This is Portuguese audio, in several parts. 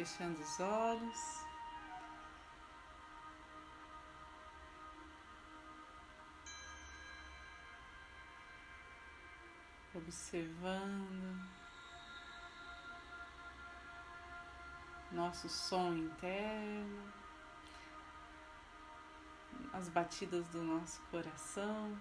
fechando os olhos. Observando nosso som interno, as batidas do nosso coração.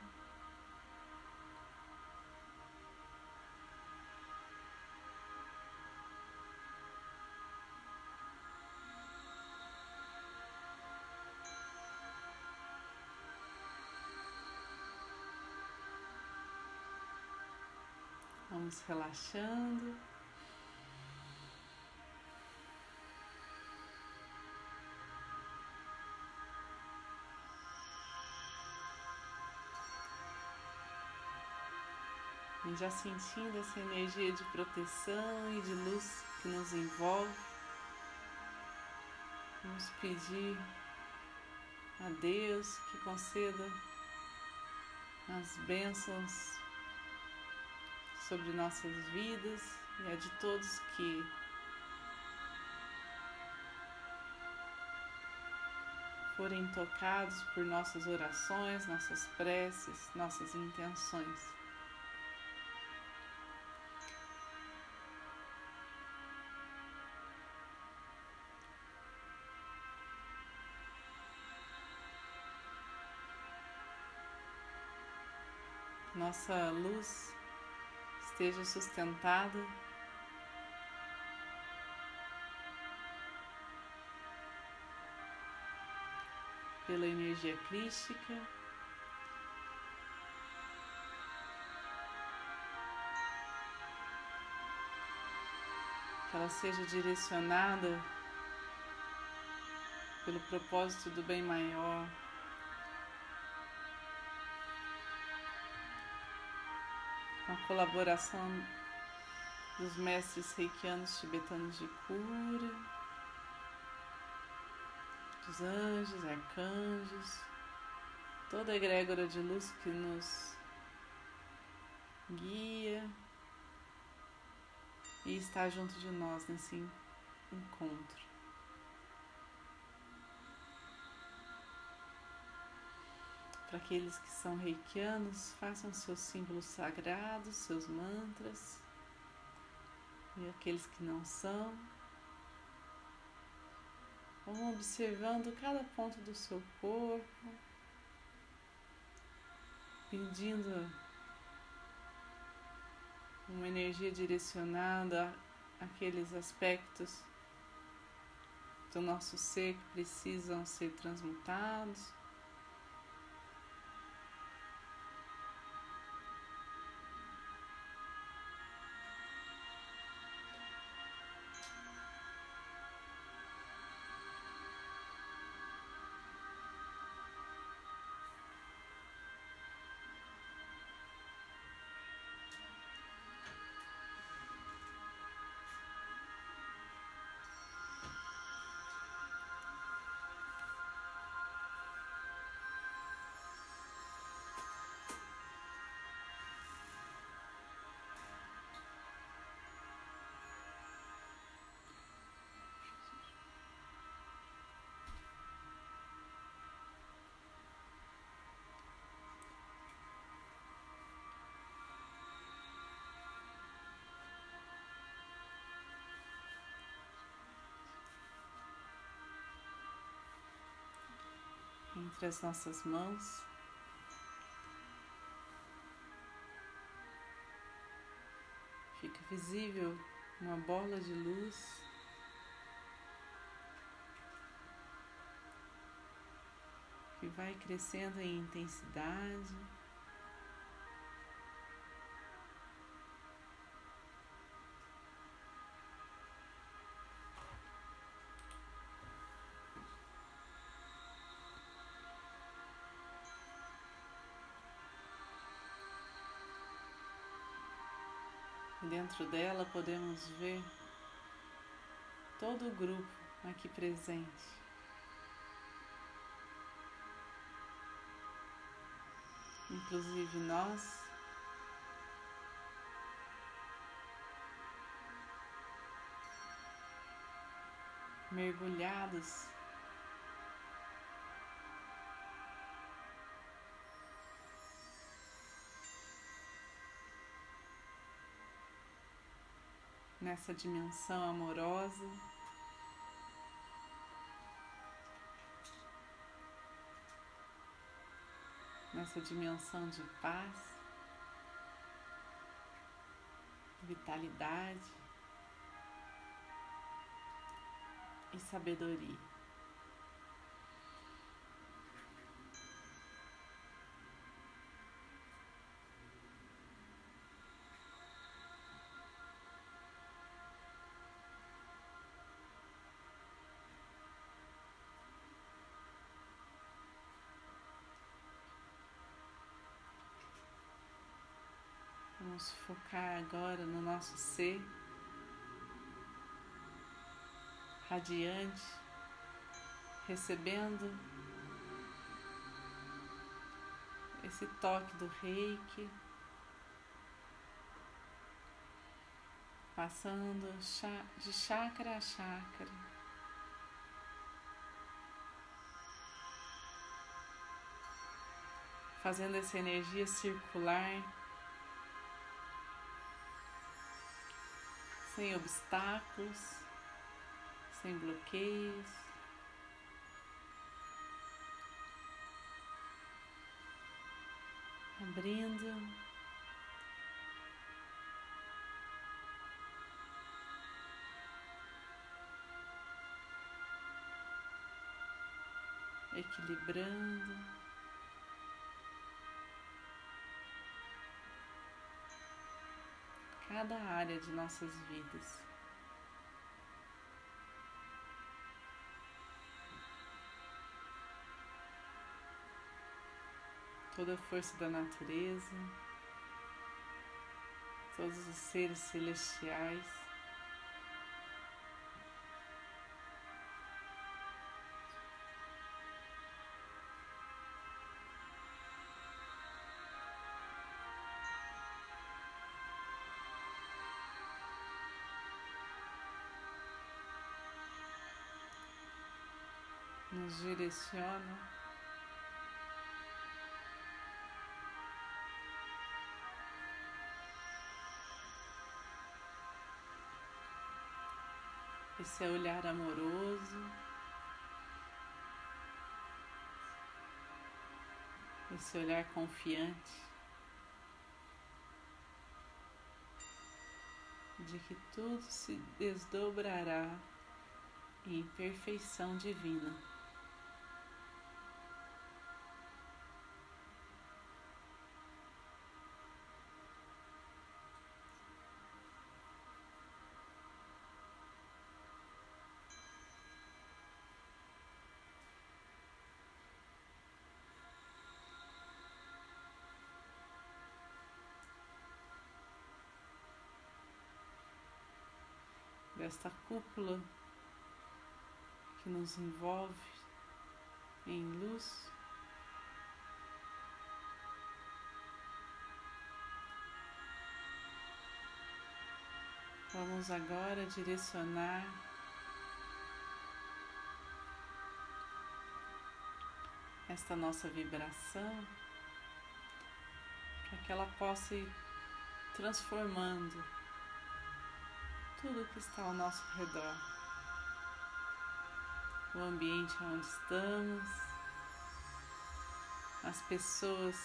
Vamos relaxando. E já sentindo essa energia de proteção e de luz que nos envolve, vamos pedir a Deus que conceda as bênçãos sobre nossas vidas e a de todos que forem tocados por nossas orações, nossas preces, nossas intenções. Nossa luz esteja sustentado pela energia crística. Que ela seja direcionada pelo propósito do bem maior. Com a colaboração dos mestres reikianos tibetanos de cura, dos anjos, arcanjos, toda a egrégora de luz que nos guia e está junto de nós nesse encontro. Para aqueles que são reikianos, façam seus símbolos sagrados, seus mantras. E aqueles que não são, vão observando cada ponto do seu corpo, pedindo uma energia direcionada àqueles aspectos do nosso ser que precisam ser transmutados. Entre as nossas mãos. Fica visível uma bola de luz. Que vai crescendo em intensidade. Dentro dela podemos ver todo o grupo aqui presente. Inclusive nós. mergulhados nessa dimensão amorosa. Nessa dimensão de paz, vitalidade e sabedoria. Vamos focar agora no nosso ser radiante, recebendo esse toque do reiki, passando de chakra a chakra. Fazendo essa energia circular sem obstáculos, sem bloqueios. Abrindo. Equilibrando. Cada área de nossas vidas. Toda a força da natureza, todos os seres celestiais. Nos. Esse é olhar amoroso, esse olhar confiante de que tudo se desdobrará em perfeição divina. Desta cúpula que nos envolve em luz. Vamos agora direcionar esta nossa vibração para que ela possa ir transformando tudo que está ao nosso redor. O ambiente onde estamos, as pessoas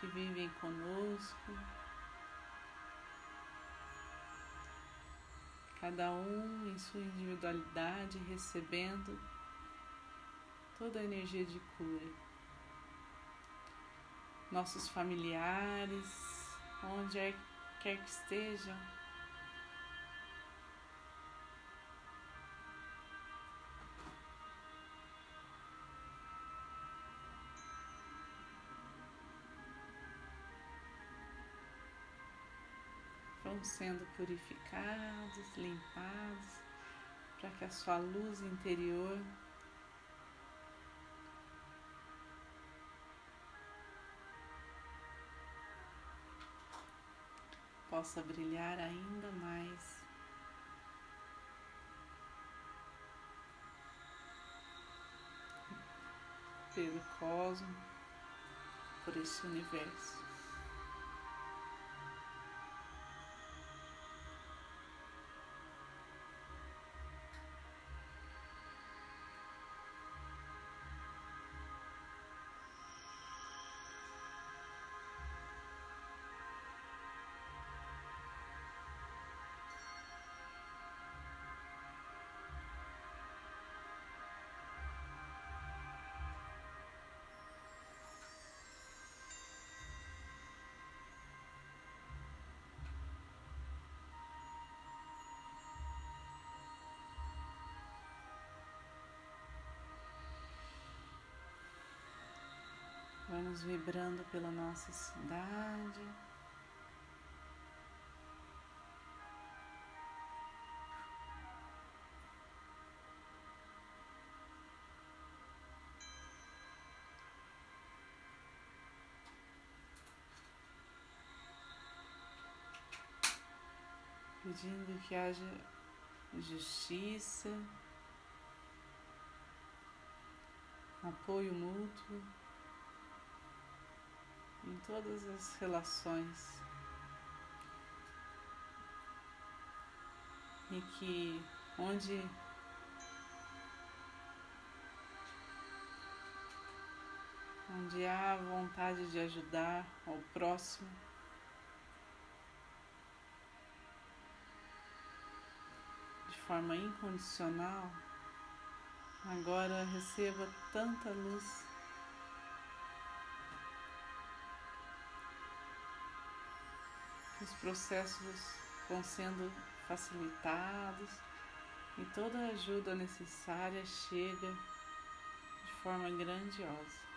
que vivem conosco, cada um em sua individualidade recebendo toda a energia de cura. Nossos familiares, onde quer que estejam, sendo purificados, limpados, para que a sua luz interior possa brilhar ainda mais. Pelo cosmos, por esse universo. Vamos vibrando pela nossa cidade. Pedindo que haja justiça, apoio mútuo em todas as relações. E que onde onde há vontade de ajudar ao próximo. De forma incondicional, agora receba tanta luz os processos vão sendo facilitados e toda a ajuda necessária chega de forma grandiosa.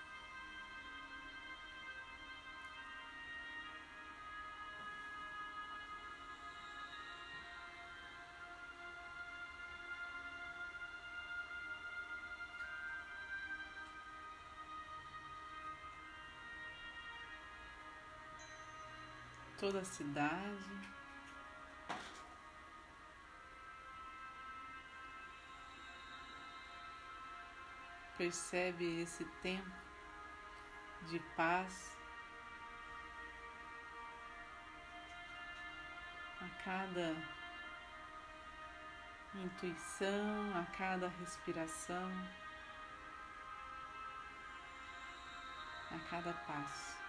Toda a cidade. Percebe esse tempo de paz a cada intuição, a cada respiração, a cada passo.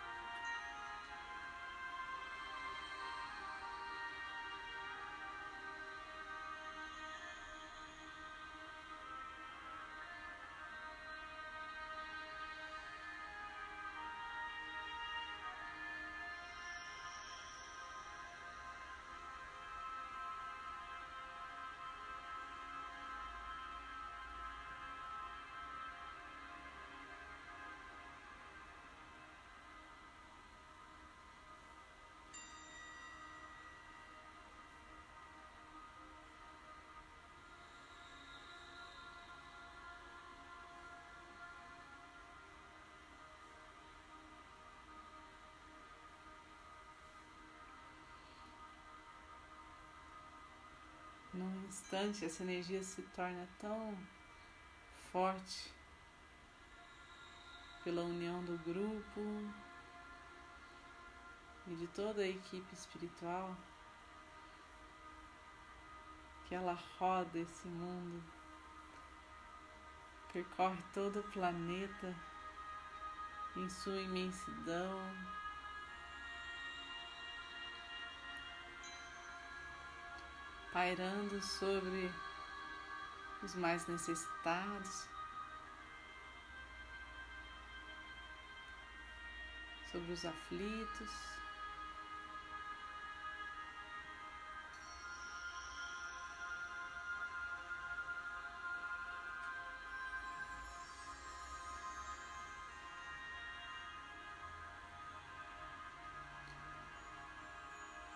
Instante, essa energia se torna tão forte pela união do grupo e de toda a equipe espiritual que ela roda esse mundo, percorre todo o planeta em sua imensidão. Pairando sobre os mais necessitados, sobre os aflitos.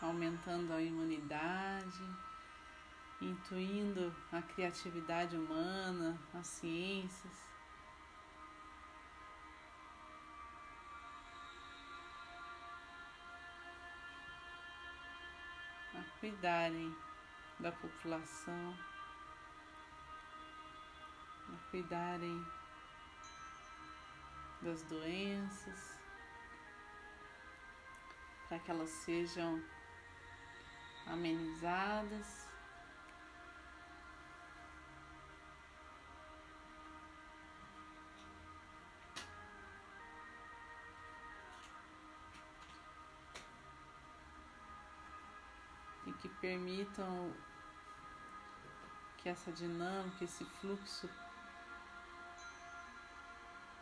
Aumentando a imunidade intuindo a criatividade humana, as ciências. A cuidarem da população, a cuidarem das doenças, para que elas sejam amenizadas. Permitam que essa dinâmica, esse fluxo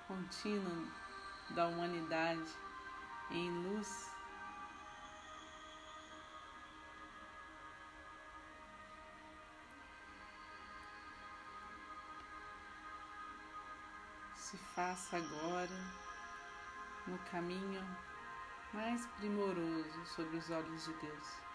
contínuo da humanidade em luz se faça agora no caminho mais primoroso sobre os olhos de Deus.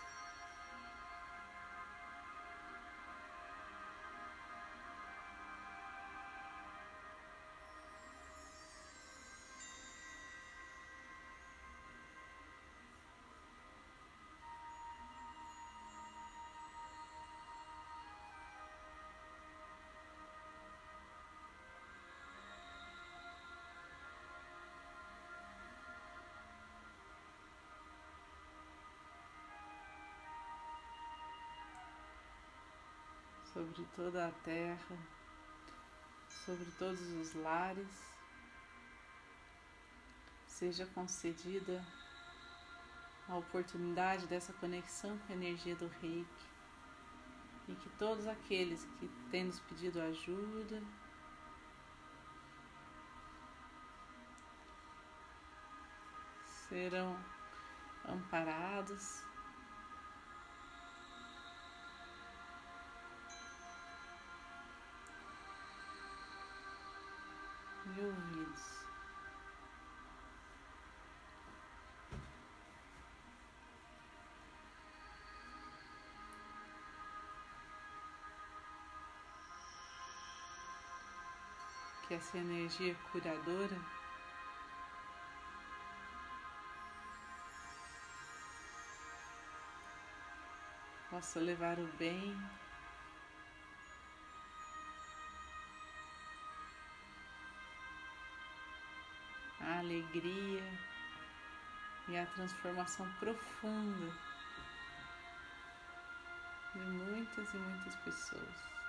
Sobre toda a terra, sobre todos os lares, seja concedida a oportunidade dessa conexão com a energia do reiki. E que todos aqueles que têm nos pedido ajuda serão amparados e. Que essa energia curadora possa levar o bem alegria e a transformação profunda de muitas e muitas pessoas.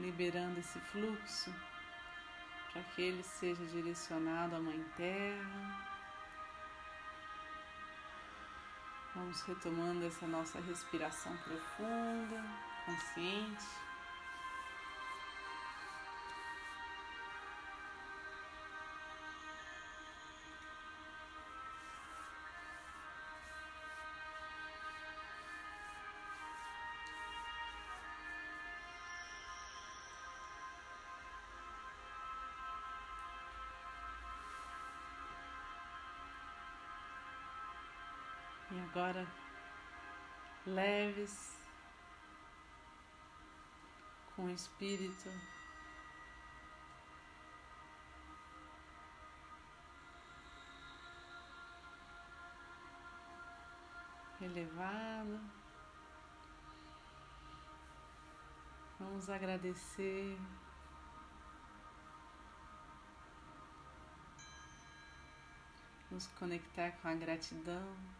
Liberando esse fluxo para que ele seja direcionado à Mãe Terra. Vamos retomando essa nossa respiração profunda, consciente. Agora leves com espírito elevado. Vamos agradecer nos conectar com a gratidão.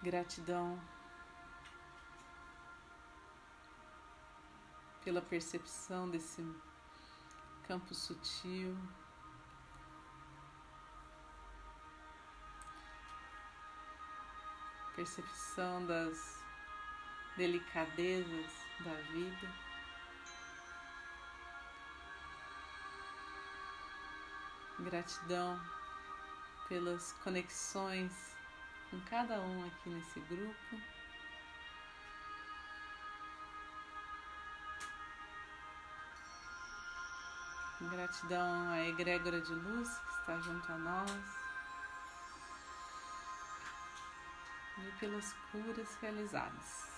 Gratidão pela percepção desse campo sutil. Percepção das delicadezas da vida. Gratidão pelas conexões com cada um aqui nesse grupo. Gratidão à egrégora de luz que está junto a nós. e pelas curas realizadas.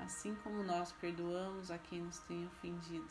assim como nós perdoamos a quem nos tem ofendido.